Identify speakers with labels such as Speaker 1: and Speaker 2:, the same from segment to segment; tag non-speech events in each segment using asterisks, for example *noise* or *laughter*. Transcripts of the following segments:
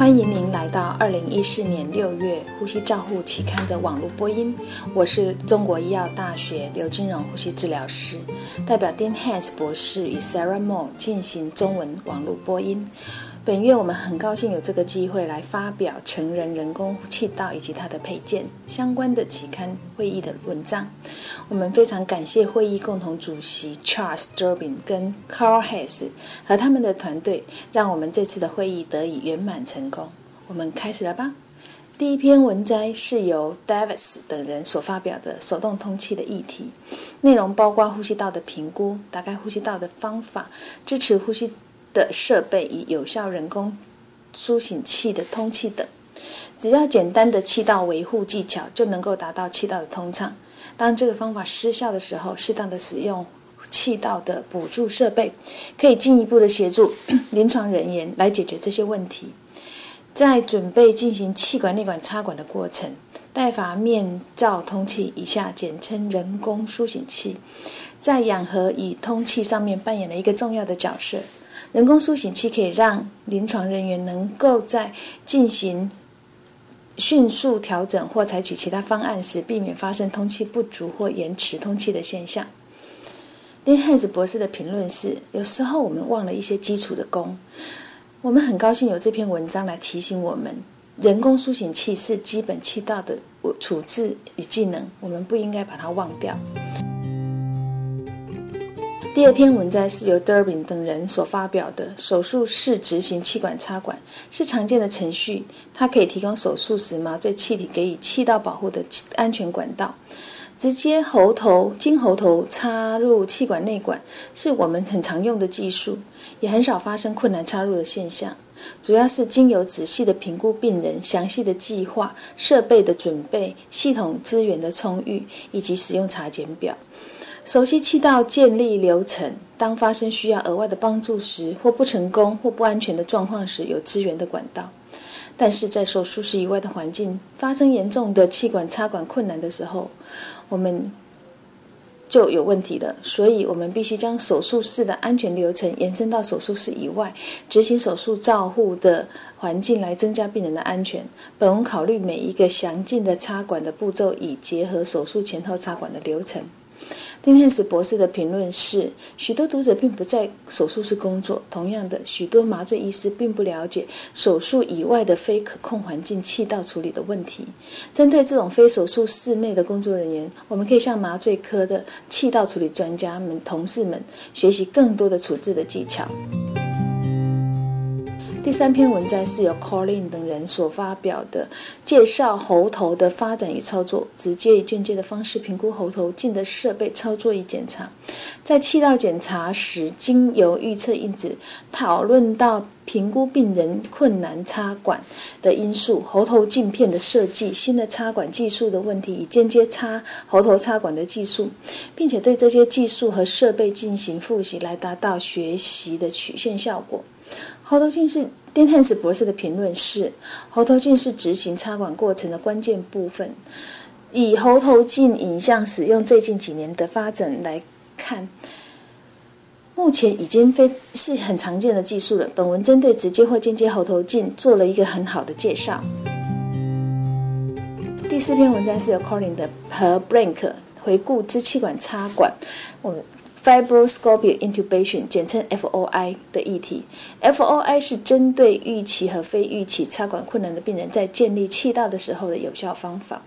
Speaker 1: 欢迎您来到二零一四年六月《呼吸照护》期刊的网络播音。我是中国医药大学刘金荣呼吸治疗师，代表 Dean Hans 博士与 Sarah Moore 进行中文网络播音。本月我们很高兴有这个机会来发表成人人工气道以及它的配件相关的期刊会议的文章。我们非常感谢会议共同主席 Charles Durbin 跟 Carl Hess 和他们的团队，让我们这次的会议得以圆满成功。我们开始了吧。第一篇文摘是由 Davis 等人所发表的手动通气的议题，内容包括呼吸道的评估、打开呼吸道的方法、支持呼吸。的设备与有效人工苏醒器的通气等，只要简单的气道维护技巧就能够达到气道的通畅。当这个方法失效的时候，适当的使用气道的补助设备，可以进一步的协助 *clears throat* 临床人员来解决这些问题。在准备进行气管内管插管的过程，带阀面罩通气（以下简称人工苏醒器）在氧合与通气上面扮演了一个重要的角色。人工苏醒器可以让临床人员能够在进行迅速调整或采取其他方案时，避免发生通气不足或延迟通气的现象。丁汉斯博士的评论是：有时候我们忘了一些基础的功。我们很高兴有这篇文章来提醒我们，人工苏醒器是基本气道的处置与技能，我们不应该把它忘掉。第二篇文章是由 Durbin 等人所发表的。手术室执行气管插管是常见的程序，它可以提供手术时麻醉气体给予气道保护的安全管道。直接喉头经喉头插入气管内管是我们很常用的技术，也很少发生困难插入的现象。主要是经由仔细的评估病人、详细的计划、设备的准备、系统资源的充裕以及使用查检表。熟悉气道建立流程，当发生需要额外的帮助时，或不成功或不安全的状况时，有支援的管道。但是在手术室以外的环境发生严重的气管插管困难的时候，我们就有问题了。所以，我们必须将手术室的安全流程延伸到手术室以外，执行手术照护的环境来增加病人的安全。本文考虑每一个详尽的插管的步骤，以结合手术前后插管的流程。丁汉斯博士的评论是：许多读者并不在手术室工作，同样的，许多麻醉医师并不了解手术以外的非可控环境气道处理的问题。针对这种非手术室内的工作人员，我们可以向麻醉科的气道处理专家们、同事们学习更多的处置的技巧。第三篇文章是由 Colin 等人所发表的，介绍喉头的发展与操作，直接与间接的方式评估喉头镜的设备操作与检查。在气道检查时，经由预测因子讨论到评估病人困难插管的因素、喉头镜片的设计、新的插管技术的问题与间接插喉头插管的技术，并且对这些技术和设备进行复习，来达到学习的曲线效果。喉头镜是 d 汉斯博士的评论是：喉头镜是执行插管过程的关键部分。以喉头镜影像使用最近几年的发展来看，目前已经非是很常见的技术了。本文针对直接或间接喉头镜做了一个很好的介绍。第四篇文章是由 Colin 的和 Blank 回顾支气管插管。我。Fibroscopic intubation，简称 FOI 的议题。FOI 是针对预期和非预期插管困难的病人在建立气道的时候的有效方法。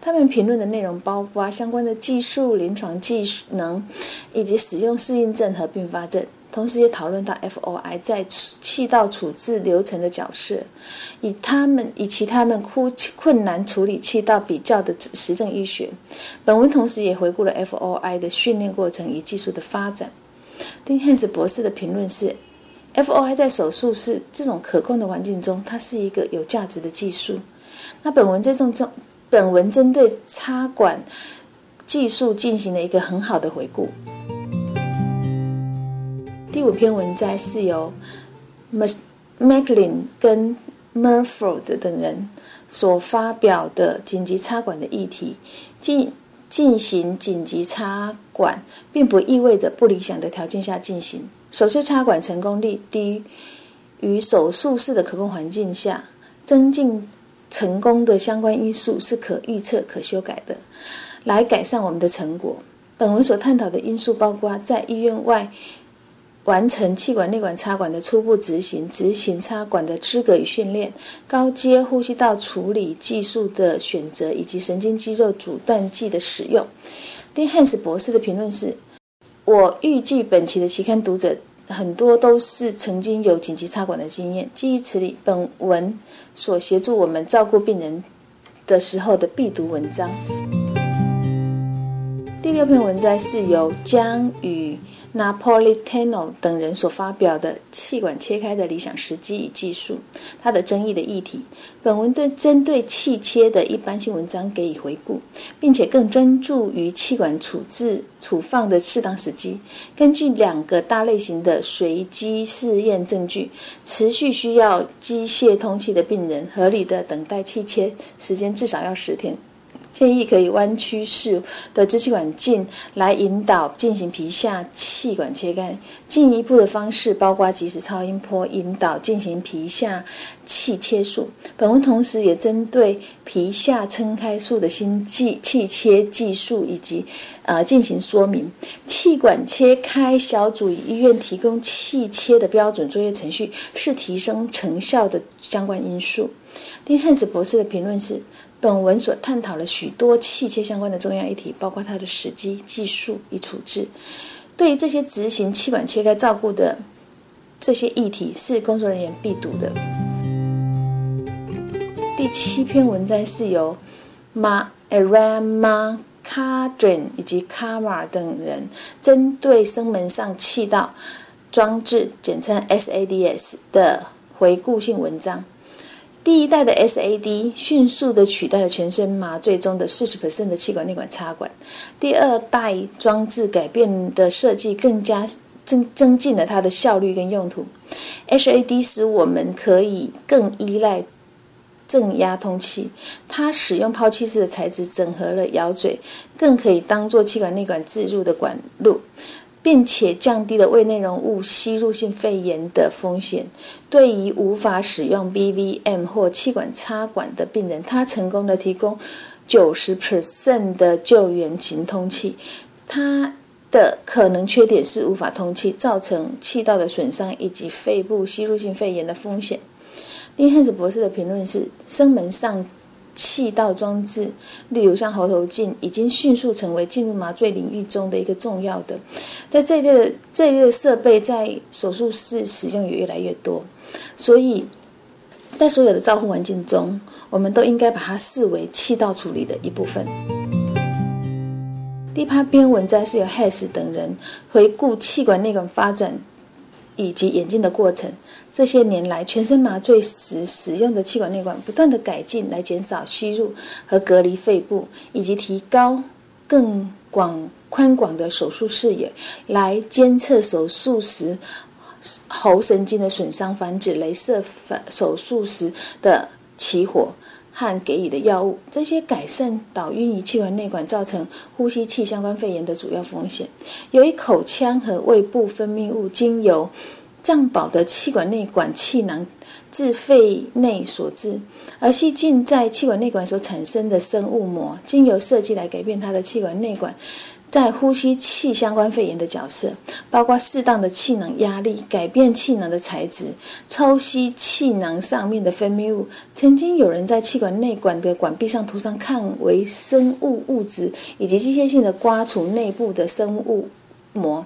Speaker 1: 他们评论的内容包括相关的技术、临床技能以及使用适应症和并发症。同时也讨论到 FOI 在气道处置流程的角色，以他们以其他们困困难处理气道比较的实证医学。本文同时也回顾了 FOI 的训练过程与技术的发展。丁汉斯博士的评论是：FOI 在手术室这种可控的环境中，它是一个有价值的技术。那本文这种中，本文针对插管技术进行了一个很好的回顾。第五篇文摘是由 McLean 跟 Murford 等人所发表的紧急插管的议题。进进行紧急插管，并不意味着不理想的条件下进行。首次插管成功率低于手术室的可控环境下，增进成功的相关因素是可预测、可修改的，来改善我们的成果。本文所探讨的因素包括在医院外。完成气管内管插管的初步执行，执行插管的资格与训练，高阶呼吸道处理技术的选择，以及神经肌肉阻断剂的使用。丁汉斯博士的评论是：我预计本期的期刊读者很多都是曾经有紧急插管的经验。基于此理，本文所协助我们照顾病人的时候的必读文章。第六篇文章是由江与。Napolitano 等人所发表的气管切开的理想时机与技术，它的争议的议题。本文对针对气切的一般性文章给予回顾，并且更专注于气管处置处放的适当时机。根据两个大类型的随机试验证据，持续需要机械通气的病人，合理的等待气切时间至少要十天。建议可以弯曲式的支气管镜来引导进行皮下气管切开。进一步的方式包括即时超音波引导进行皮下气切术。本文同时也针对皮下撑开术的新技气切技术以及呃进行说明。气管切开小组与医院提供气切的标准作业程序是提升成效的相关因素。丁汉斯博士的评论是。本文所探讨了许多气切相关的重要议题，包括它的时机、技术与处置。对于这些执行气管切开照顾的这些议题，是工作人员必读的。第七篇文章是由 Ma Arama Kadrin 以及 Kama 等人针对声门上气道装置（简称 SADS） 的回顾性文章。第一代的 SAD 迅速地取代了全身麻醉中的四十的气管内管插管。第二代装置改变的设计更加增增进了它的效率跟用途。SAD 使我们可以更依赖正压通气，它使用抛弃式的材质整合了咬嘴，更可以当做气管内管置入的管路。并且降低了胃内容物吸入性肺炎的风险。对于无法使用 BVM 或气管插管的病人，他成功的提供九十 percent 的救援型通气。它的可能缺点是无法通气，造成气道的损伤以及肺部吸入性肺炎的风险。丁汉斯博士的评论是：声门上。气道装置，例如像喉头镜，已经迅速成为进入麻醉领域中的一个重要的。在这一类的这一类的设备，在手术室使用也越来越多。所以，在所有的照护环境中，我们都应该把它视为气道处理的一部分。第八篇文章是由 Hess 等人回顾气管内管发展以及演进的过程。这些年来，全身麻醉时使用的气管内管不断的改进，来减少吸入和隔离肺部，以及提高更广宽广的手术视野，来监测手术时喉神经的损伤，防止镭射手术时的起火和给予的药物。这些改善导晕于气管内管造成呼吸器相关肺炎的主要风险。由于口腔和胃部分泌物经由胀饱的气管内管气囊自肺内所致，而细菌在气管内管所产生的生物膜，经由设计来改变它的气管内管在呼吸器相关肺炎的角色，包括适当的气囊压力、改变气囊的材质、抽吸气囊上面的分泌物。曾经有人在气管内管的管壁上涂上抗微生物物质，以及机械性的刮除内部的生物膜。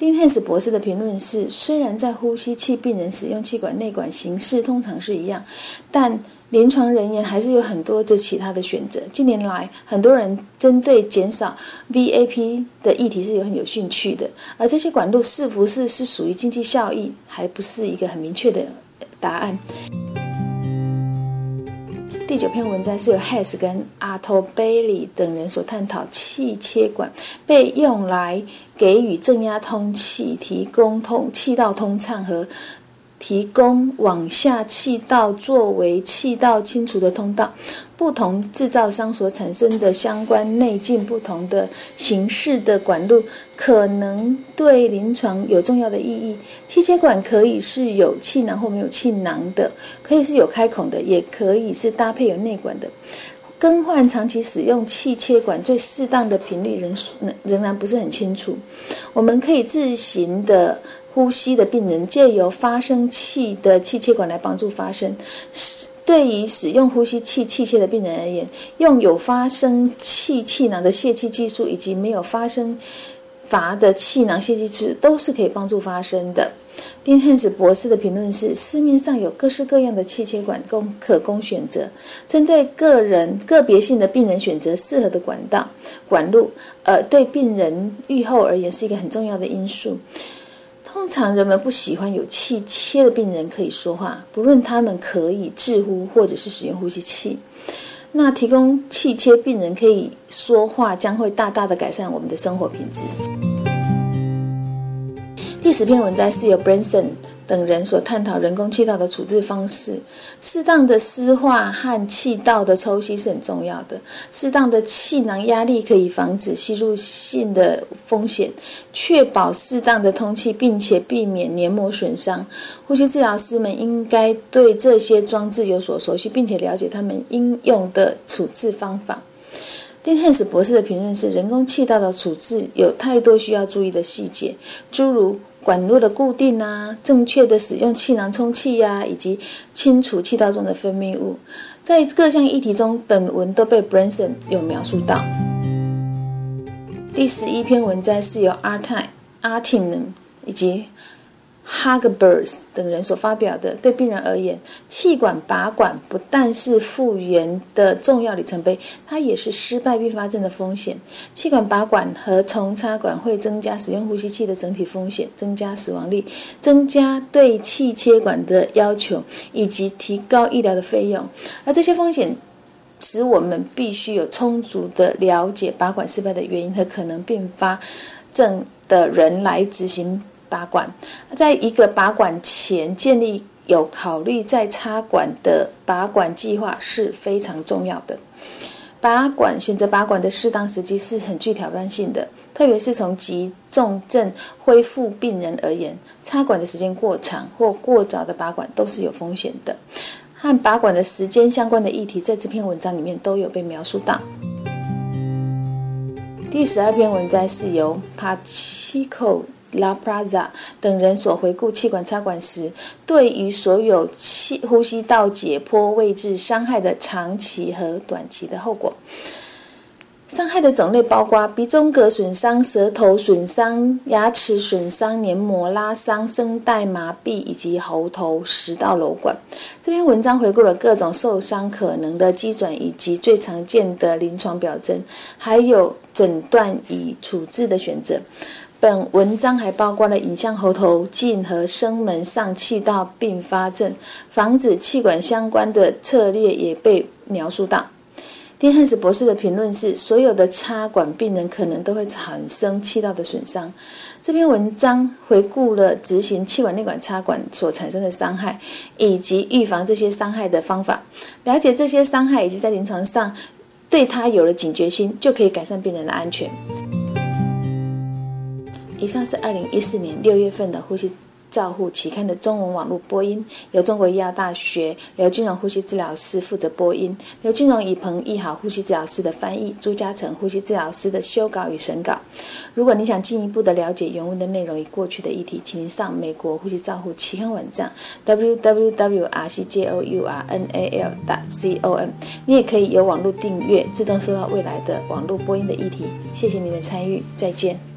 Speaker 1: 丁汉斯博士的评论是：虽然在呼吸器病人使用气管内管形式通常是一样，但临床人员还是有很多这其他的选择。近年来，很多人针对减少 VAP 的议题是有很有兴趣的，而这些管路是不是是属于经济效益，还不是一个很明确的答案。第九篇文章是由 Hess 跟 Arto Bailey 等人所探讨气切管被用来给予正压通气、提供通气道通畅和提供往下气道作为气道清除的通道。不同制造商所产生的相关内径不同的形式的管路，可能对临床有重要的意义。气切管可以是有气囊或没有气囊的，可以是有开孔的，也可以是搭配有内管的。更换长期使用气切管最适当的频率仍仍然不是很清楚。我们可以自行的呼吸的病人，借由发生气的气切管来帮助发声。对于使用呼吸器器械的病人而言，用有发生气气囊的泄气技术，以及没有发生阀的气囊泄气技术，都是可以帮助发声的。丁汉斯博士的评论是：市面上有各式各样的气切管供可供选择，针对个人个别性的病人选择适合的管道管路，呃，对病人愈后而言是一个很重要的因素。通常人们不喜欢有气切的病人可以说话，不论他们可以治呼或者是使用呼吸器。那提供气切病人可以说话，将会大大的改善我们的生活品质。第十篇文章是由 Branson。等人所探讨人工气道的处置方式，适当的湿化和气道的抽吸是很重要的。适当的气囊压力可以防止吸入性的风险，确保适当的通气，并且避免黏膜损伤。呼吸治疗师们应该对这些装置有所熟悉，并且了解他们应用的处置方法。丁汉斯博士的评论是：人工气道的处置有太多需要注意的细节，诸如。管路的固定啊，正确的使用气囊充气呀，以及清除气道中的分泌物，在各项议题中，本文都被 Branson 有描述到。第十一篇文摘是由 Artin Artin 以及。Hugbers 等人所发表的，对病人而言，气管拔管不但是复原的重要里程碑，它也是失败并发症的风险。气管拔管和重插管会增加使用呼吸器的整体风险，增加死亡率，增加对气切管的要求，以及提高医疗的费用。而这些风险使我们必须有充足的了解拔管失败的原因和可能并发症的人来执行。拔管，在一个拔管前建立有考虑再插管的拔管计划是非常重要的。拔管选择拔管的适当时机是很具挑战性的，特别是从急重症恢复病人而言，插管的时间过长或过早的拔管都是有风险的。和拔管的时间相关的议题，在这篇文章里面都有被描述到。第十二篇文章是由 Pachico。La Plaza 等人所回顾气管插管时，对于所有气呼吸道解剖位置伤害的长期和短期的后果。伤害的种类包括鼻中隔损伤、舌头损伤、牙齿损伤、黏膜拉伤、声带麻痹以及喉头食道瘘管。这篇文章回顾了各种受伤可能的基准以及最常见的临床表征，还有诊断与处置的选择。本文章还包括了影像喉头镜和声门上气道并发症、防止气管相关的策略也被描述到。丁汉斯博士的评论是：所有的插管病人可能都会产生气道的损伤。这篇文章回顾了执行气管内管插管所产生的伤害，以及预防这些伤害的方法。了解这些伤害以及在临床上对他有了警觉心，就可以改善病人的安全。以上是二零一四年六月份的《呼吸照护》期刊的中文网络播音，由中国医药大学刘金荣呼吸治疗师负责播音，刘金荣以彭义好呼吸治疗师的翻译，朱嘉诚呼吸治疗师的修稿与审稿。如果你想进一步的了解原文的内容与过去的议题，请您上美国呼吸照护期刊网站 www.rcjournal.com。你也可以有网络订阅，自动收到未来的网络播音的议题。谢谢您的参与，再见。